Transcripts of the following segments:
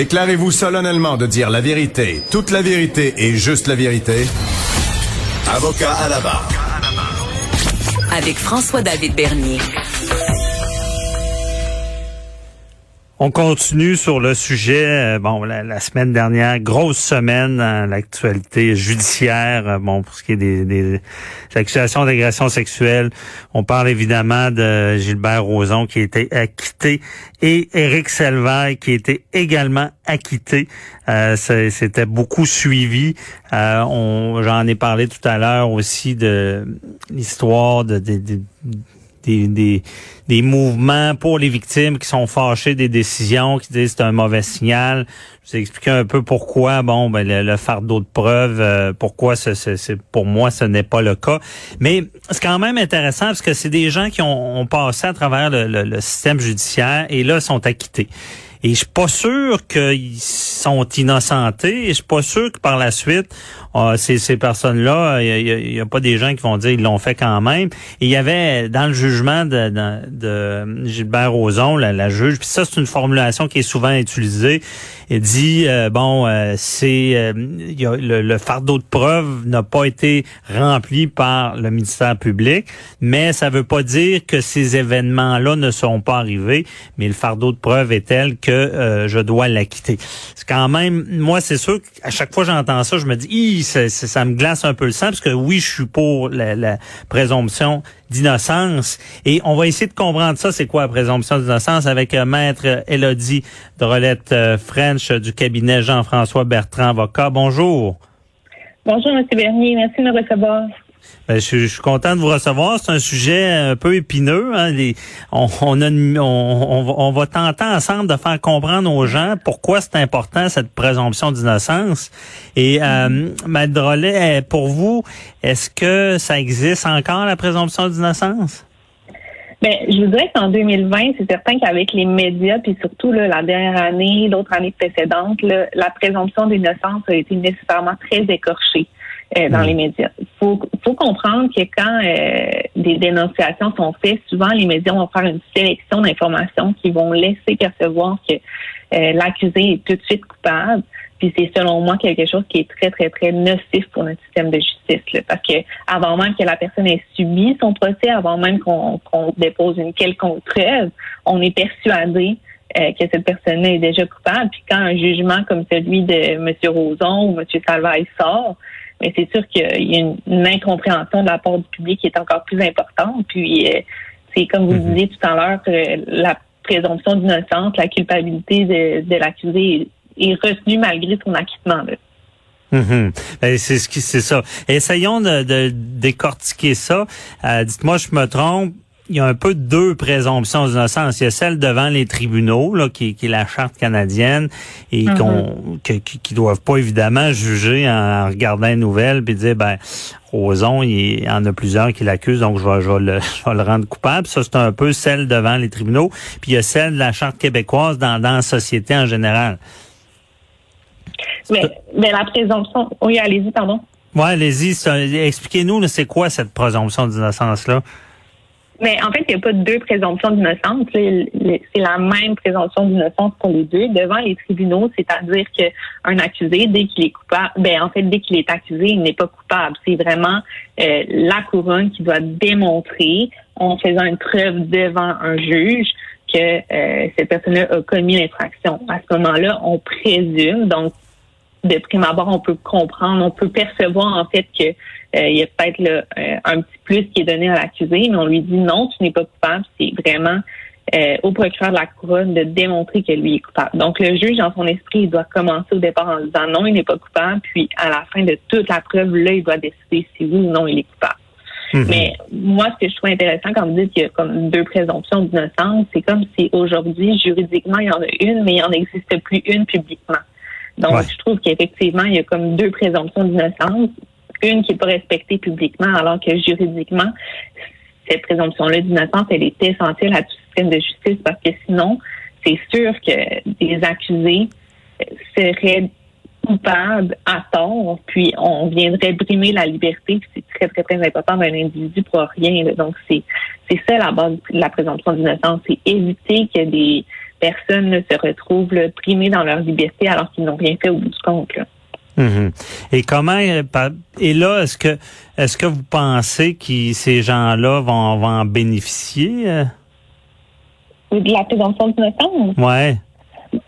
Déclarez-vous solennellement de dire la vérité, toute la vérité et juste la vérité? Avocat à la barre. Avec François-David Bernier. On continue sur le sujet. euh, Bon, la, semaine dernière, grosse semaine l'actualité judiciaire. euh, Bon, pour ce qui est des, accusations d'agression sexuelle, on parle évidemment de Gilbert Rozon qui a été acquitté et Éric Selvaille qui a été également acquitté. Euh, C'était beaucoup suivi. Euh, J'en ai parlé tout à l'heure aussi de l'histoire de, de- de- des, des, des mouvements pour les victimes qui sont fâchés des décisions, qui disent c'est un mauvais signal. Je vous ai expliqué un peu pourquoi, bon, ben, le, le fardeau de preuve, euh, pourquoi ce, ce- ce- pour moi ce n'est pas le cas. Mais c'est quand même intéressant parce que c'est des gens qui ont, ont passé à travers le, le- le système judiciaire et là sont acquittés. Et je suis pas sûr qu'ils sont innocentés. Et je suis pas sûr que par la suite, ah, ces, ces personnes-là, il n'y a, pas des gens qui vont dire ils l'ont fait quand même. Et il y avait dans le jugement de, Gilbert Rozon, la, juge, puis ça c'est une formulation qui est souvent utilisée. Dit euh, bon, euh, c'est euh, il y a le, le fardeau de preuve n'a pas été rempli par le ministère public, mais ça veut pas dire que ces événements-là ne sont pas arrivés. Mais le fardeau de preuve est tel que euh, je dois l'acquitter. C'est quand même, moi c'est sûr qu'à chaque fois que j'entends ça, je me dis, Ça, me glace un peu le sang parce que oui, je suis pour la, la présomption d'innocence et on va essayer de comprendre ça, c'est quoi la présomption d'innocence avec euh, maître Elodie Drolette euh, French euh, du cabinet Jean-François Bertrand avocat. Bonjour. Bonjour, M. Bernier. Merci de me recevoir. Ben, je, je suis content de vous recevoir. C'est un sujet un peu épineux. Hein. On, on, a on, on va- tenter ensemble de faire comprendre aux gens pourquoi c'est important cette présomption d'innocence. Et euh, euh, pour vous, est-ce que ça existe encore la présomption d'innocence? Ben, je vous dirais qu'en 2020, c'est certain qu'avec les médias, puis surtout là, la dernière année, l'autre année précédente, là, la présomption d'innocence a été nécessairement très écorchée euh, dans Mm. les médias. Il faut, faut comprendre que quand euh, des dénonciations sont faites, souvent les médias vont faire une sélection d'informations qui vont laisser percevoir que euh, l'accusé est tout de suite coupable. Puis c'est selon moi quelque chose qui est très, très, très nocif pour notre système de justice. là. parce que avant même que la personne ait subi son procès, avant même qu'on qu'on dépose une quelconque preuve, on est persuadé euh, que cette personne est déjà coupable. Puis quand un jugement comme celui de M. Roson ou M. Salvaille sort, mais c'est sûr qu'il y a une, une incompréhension de la part du public qui est encore plus importante. Puis euh, c'est comme vous le Mhm. disiez tout à l'heure, euh, la présomption d'innocence, la culpabilité de, de l'accusé est, est retenue malgré son acquittement. là. Mhm. Ben, c'est ce qui c'est ça. Essayons de, de décortiquer ça. Euh, Dites-moi, je me trompe. Il y a un peu deux présomptions d'innocence. Il y a celle devant les tribunaux, là, qui, qui est la charte canadienne, et Mhm. qu'on qui, qui doivent pas évidemment juger en regardant les nouvelles puis dire ben Roson, il y en a plusieurs qui l'accusent, donc je vais, je, vais le, je vais le rendre coupable. Ça, c'est un peu celle devant les tribunaux. Puis il y a celle de la charte québécoise dans, dans la société en général. Mais, mais la présomption, oui, allez-y, pardon. Ouais, allez-y, expliquez-nous, c'est quoi cette présomption d'innocence-là? Mais en fait, il n'y a pas deux présomptions d'innocence. C'est la même présomption d'innocence pour les deux devant les tribunaux, c'est-à-dire qu'un accusé, dès qu'il est coupable, ben en fait, dès qu'il est accusé, il n'est pas coupable. C'est vraiment euh, la couronne qui doit démontrer, en faisant une preuve devant un juge, que euh, cette personne-là a commis l'infraction. À ce moment-là, on présume, donc de prime abord, on peut comprendre, on peut percevoir en fait que il y a peut-être là, euh, un petit plus qui est donné à l'accusé, mais on lui dit non, tu n'es pas coupable. C'est vraiment euh, au procureur de la couronne de démontrer que lui est coupable. Donc le juge, dans son esprit, il doit commencer au départ en disant non, il n'est pas coupable, puis à la fin de toute la preuve, là, il doit décider si oui ou non il est coupable. Mhm. Mais moi, ce que je trouve intéressant quand vous dites qu'il y a comme deux présomptions d'innocence, c'est comme si aujourd'hui, juridiquement, il y en a une, mais il n'en existe plus une publiquement. Donc, Ouais. je trouve qu'effectivement, il y a comme deux présomptions d'innocence. Une qui n'est pas respectée publiquement, alors que juridiquement, cette présomption-là d'innocence, elle est essentielle à tout système de justice parce que sinon, c'est sûr que des accusés seraient coupables à tort, puis on viendrait brimer la liberté, puis c'est très, très, très important d'un individu pour rien. Donc, c'est c'est ça la base de la présomption d'innocence, c'est éviter que des personnes se retrouvent là, primées dans leur liberté alors qu'ils n'ont rien fait au bout du compte. Mhm. Et comment et là est-ce que est-ce que vous pensez que ces gens-là vont, vont en bénéficier euh? De la présomption d'innocence? Ouais.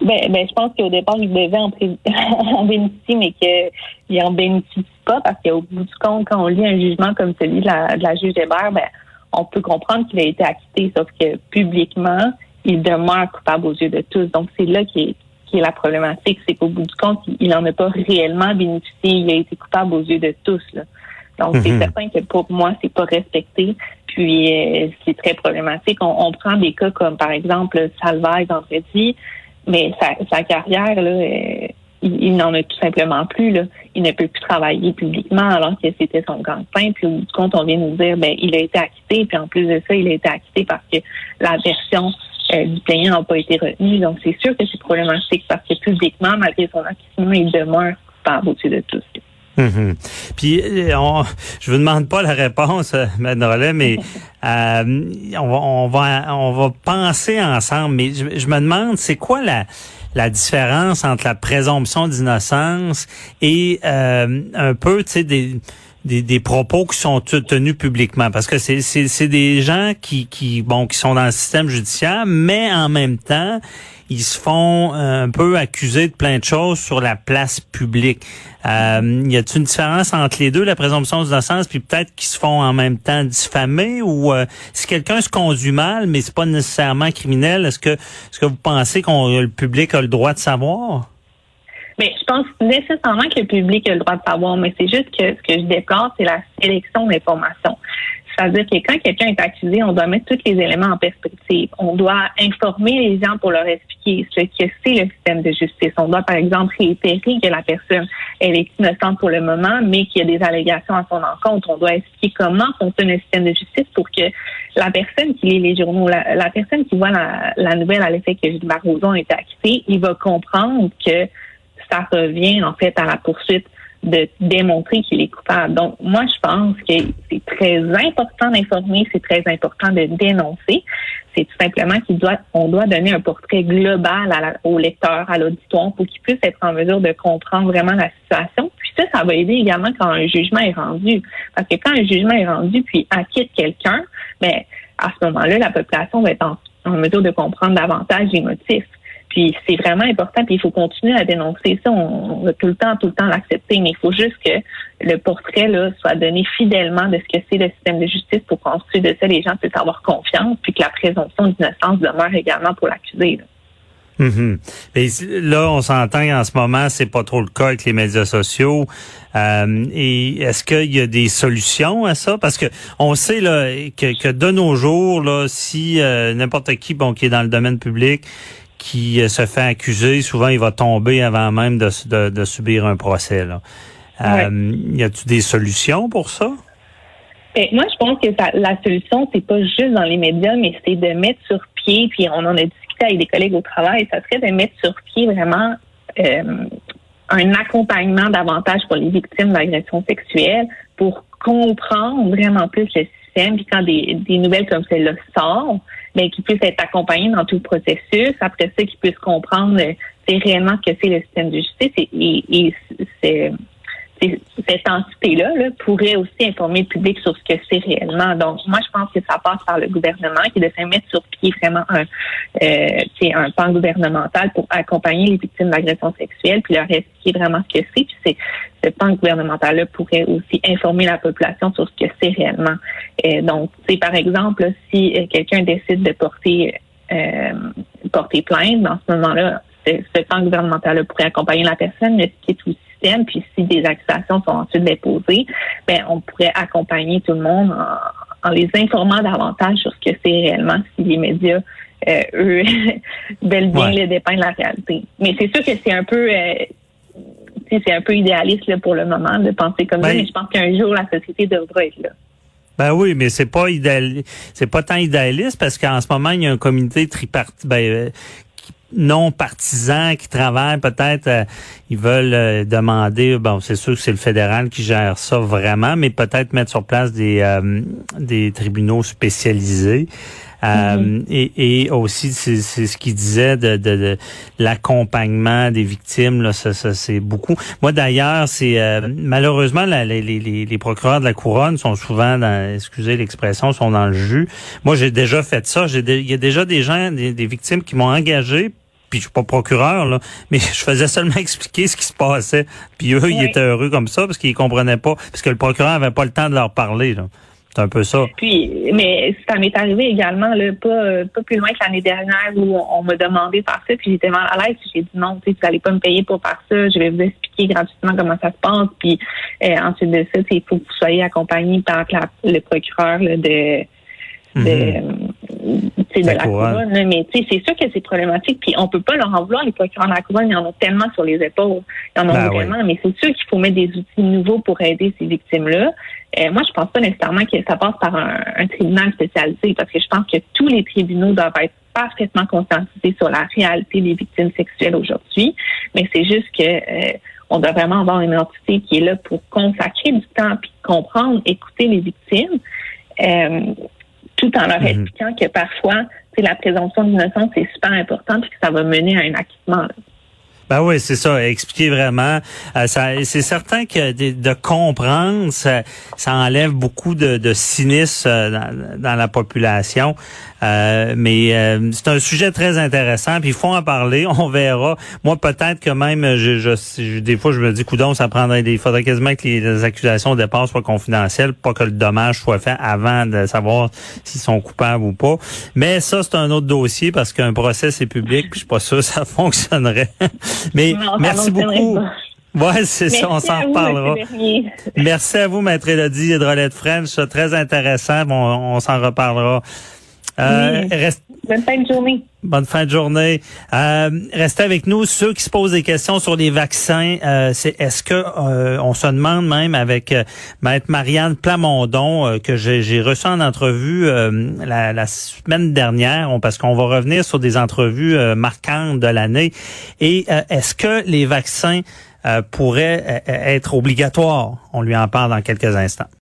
Ben, ben, je pense qu'au départ, ils devaient en, en bénéficier, mais qu'ils n'en bénéficient pas parce qu'au bout du compte, quand on lit un jugement comme celui de la, de la juge Hébert, ben, on peut comprendre qu'il a été acquitté, sauf que publiquement, il demeure coupable aux yeux de tous. Donc, c'est là qui est, qui est la problématique, c'est qu'au bout du compte, il n'en a pas réellement bénéficié. Il a été coupable aux yeux de tous. Là. Donc, c'est mhm. certain que pour moi, c'est pas respecté. Puis, euh, c'est très problématique. On, prend des cas comme, par exemple, Salvaille vendredi, mais sa, sa carrière, là, euh, il, n'en a tout simplement plus. Là. Il ne peut plus travailler publiquement alors que c'était son gang-pain. Puis au bout du compte, on vient nous dire ben il a été acquitté. Puis en plus de ça, il a été acquitté parce que la version euh, du n'a pas été retenue. Donc c'est sûr que c'est problématique parce que publiquement, malgré son acquittement, il demeure coupable au-dessus de tout. Mhm. Puis, euh, on, je vous demande pas la réponse, euh, Mme mais euh, on, va, on va on va penser ensemble. Mais je, je me demande, c'est quoi la la différence entre la présomption d'innocence et euh, un peu, tu sais, des, des, des, propos qui sont tenus publiquement parce que c'est c'est des gens qui qui bon qui sont dans le système judiciaire mais en même temps ils se font un peu accuser de plein de choses sur la place publique. Euh, y a-t-il une différence entre les deux, la présomption d'innocence, puis peut-être qu'ils se font en même temps diffamer ou euh, si quelqu'un se conduit mal, mais c'est pas nécessairement criminel, est-ce que est-ce que vous pensez qu'on le public a le droit de savoir? Je pense nécessairement que le public a le droit de savoir, mais c'est juste que ce que je déplore, c'est la sélection d'informations. C'est-à-dire que quand quelqu'un est accusé, on doit mettre tous les éléments en perspective. On doit informer les gens pour leur expliquer ce que c'est le système de justice. On doit, par exemple, réitérer que la personne est innocente pour le moment, mais qu'il y a des allégations à son encontre. On doit expliquer comment fonctionne le système de justice pour que la personne qui lit les journaux, la, personne qui voit la, nouvelle à l'effet que Gilles Barroso a été acquitté, il va comprendre que ça revient en fait à la poursuite de démontrer qu'il est coupable. Donc, moi, je pense que c'est très important d'informer, c'est très important de dénoncer. C'est tout simplement qu'il doit, doit donner un portrait global à au lecteur, à l'auditoire, pour qu'il puisse être en mesure de comprendre vraiment la situation. Puis ça, ça va aider également quand un jugement est rendu. Parce que quand un jugement est rendu, puis acquitte quelqu'un, ben, à ce moment-là, la population va être en mesure de comprendre davantage les motifs. Puis c'est vraiment important, puis il faut continuer à dénoncer ça. On, va tout le temps, tout le temps l'accepter, mais il faut juste que le portrait là, soit donné fidèlement de ce que c'est le système de justice pour qu'ensuite de ça, les gens puissent avoir confiance, puis que la présomption d'innocence demeure également pour l'accusé. Là. Mm-hmm. là, on s'entend en ce moment, c'est pas trop le cas avec les médias sociaux. Euh, et est-ce qu'il y a des solutions à ça? Parce que on sait là que, que de nos jours, là, si euh, n'importe qui, bon, qui est dans le domaine public, qui euh, se fait accuser, souvent il va tomber avant même de, de, subir un procès. Là. Euh, y a-t-il des solutions pour ça? Ben, moi, je pense que la solution, c'est pas juste dans les médias, mais c'est de mettre sur pied, puis on en a discuté avec des collègues au travail, ça serait de mettre sur pied vraiment euh, un accompagnement davantage pour les victimes d'agressions sexuelles pour comprendre vraiment plus le système, puis quand des, des nouvelles comme celle-là sortent, mais qui puisse être accompagné dans tout le processus. Après ça, qui puisse comprendre euh, c'est réellement ce que c'est le système de justice et, et, c'est cette entité-là pourrait aussi informer le public sur ce que c'est réellement. Donc, moi, je pense que ça passe par le gouvernement qui devrait mettre sur pied vraiment un, euh, un plan gouvernemental pour accompagner les victimes d'agressions sexuelles, puis leur expliquer vraiment ce que c'est. Puis c'est ce plan gouvernemental-là pourrait aussi informer la population sur ce que c'est réellement. Euh, donc, par exemple, si euh, quelqu'un décide de porter euh, porter plainte, dans ce moment-là, ce plan gouvernemental-là pourrait accompagner la personne, mais ce qui est aussi puis si des accusations sont ensuite déposées, ben on pourrait accompagner tout le monde en, les informant davantage sur ce que c'est réellement si les médias euh, eux veulent bien le dépeindre la réalité. Mais c'est sûr que c'est un peu euh, c'est un peu idéaliste là, pour le moment de penser comme ça, ben mais je pense qu'un jour la société devra être là. Ben oui, mais c'est pas idéal, c'est pas tant idéaliste parce qu'en ce moment il y a un comité tripartite ben, euh, non partisans qui travaillent peut-être euh, ils veulent euh, demander bon c'est sûr que c'est le fédéral qui gère ça vraiment mais peut-être mettre sur place des euh, des tribunaux spécialisés mm-hmm. et, et, aussi, c'est ce qu'il disait de, de, de l'accompagnement des victimes. Là, ça, ça c'est beaucoup. Moi, d'ailleurs, c'est malheureusement les, les, les, procureurs de la couronne sont souvent, dans, excusez l'expression, sont dans le jus. Moi, j'ai déjà fait ça. Il y a déjà des gens, des, des victimes qui m'ont engagé puis je suis pas procureur, là, mais je faisais seulement expliquer ce qui se passait. Puis eux, ils étaient heureux comme ça parce qu'ils comprenaient pas, parce que le procureur avait pas le temps de leur parler. C'est un peu ça. Puis, mais ça m'est arrivé également, là, pas, pas plus loin que l'année dernière où on, m'a demandé de faire ça, puis j'étais mal à l'aise, j'ai dit non, tu sais, vous allez pas me payer pour faire ça, je vais vous expliquer gratuitement comment ça se passe, puis euh, ensuite de ça, il faut que vous soyez accompagné par le procureur de de. De la, couronne. Mais c'est sûr que c'est problématique. Puis on peut pas leur en vouloir, les procureurs de la couronne, il y en a tellement sur les épaules. Il y en a ben vraiment, mais c'est sûr qu'il faut mettre des outils nouveaux pour aider ces victimes-là. Euh, moi, je pense pas nécessairement que ça passe par un, tribunal spécialisé, parce que je pense que tous les tribunaux doivent être parfaitement conscientisés sur la réalité des victimes sexuelles aujourd'hui. Mais c'est juste que euh, on doit vraiment avoir une entité qui est là pour consacrer du temps puis comprendre, écouter les victimes. Euh, tout en leur mhm. expliquant que parfois, la présomption d'innocence est super importante et que ça va mener à un acquittement. Ben oui, c'est ça. Expliquer vraiment. Euh, c'est certain que de, comprendre, ça, enlève beaucoup de, cynisme euh, dans, la population. Euh, mais c'est un sujet très intéressant. Puis il faut en parler. On verra. Moi, peut-être que même, je, je, des fois, je me dis, coudon, ça prendrait. Il faudrait quasiment que les, accusations au départ soient confidentielles, pas que le dommage soit fait avant de savoir s'ils sont coupables ou pas. Mais ça, c'est un autre dossier parce qu'un procès c'est public. Puis je suis pas sûr que ça fonctionnerait. Mais merci beaucoup. Ouais, c'est ça, on s'en reparlera. Merci à vous, Maître Elodie Hydrolette French. Très intéressant. Bon, on s'en reparlera. Euh, Bonne fin de journée. Bonne fin de journée. Euh, restez avec nous. Ceux qui se posent des questions sur les vaccins, euh, c'est est-ce que euh, on se demande même avec euh, Maître Marianne Plamondon que j'ai reçu en entrevue la, la, semaine dernière, parce qu'on va revenir sur des entrevues marquantes de l'année. Et est-ce que les vaccins pourraient être obligatoires? On lui en parle dans quelques instants.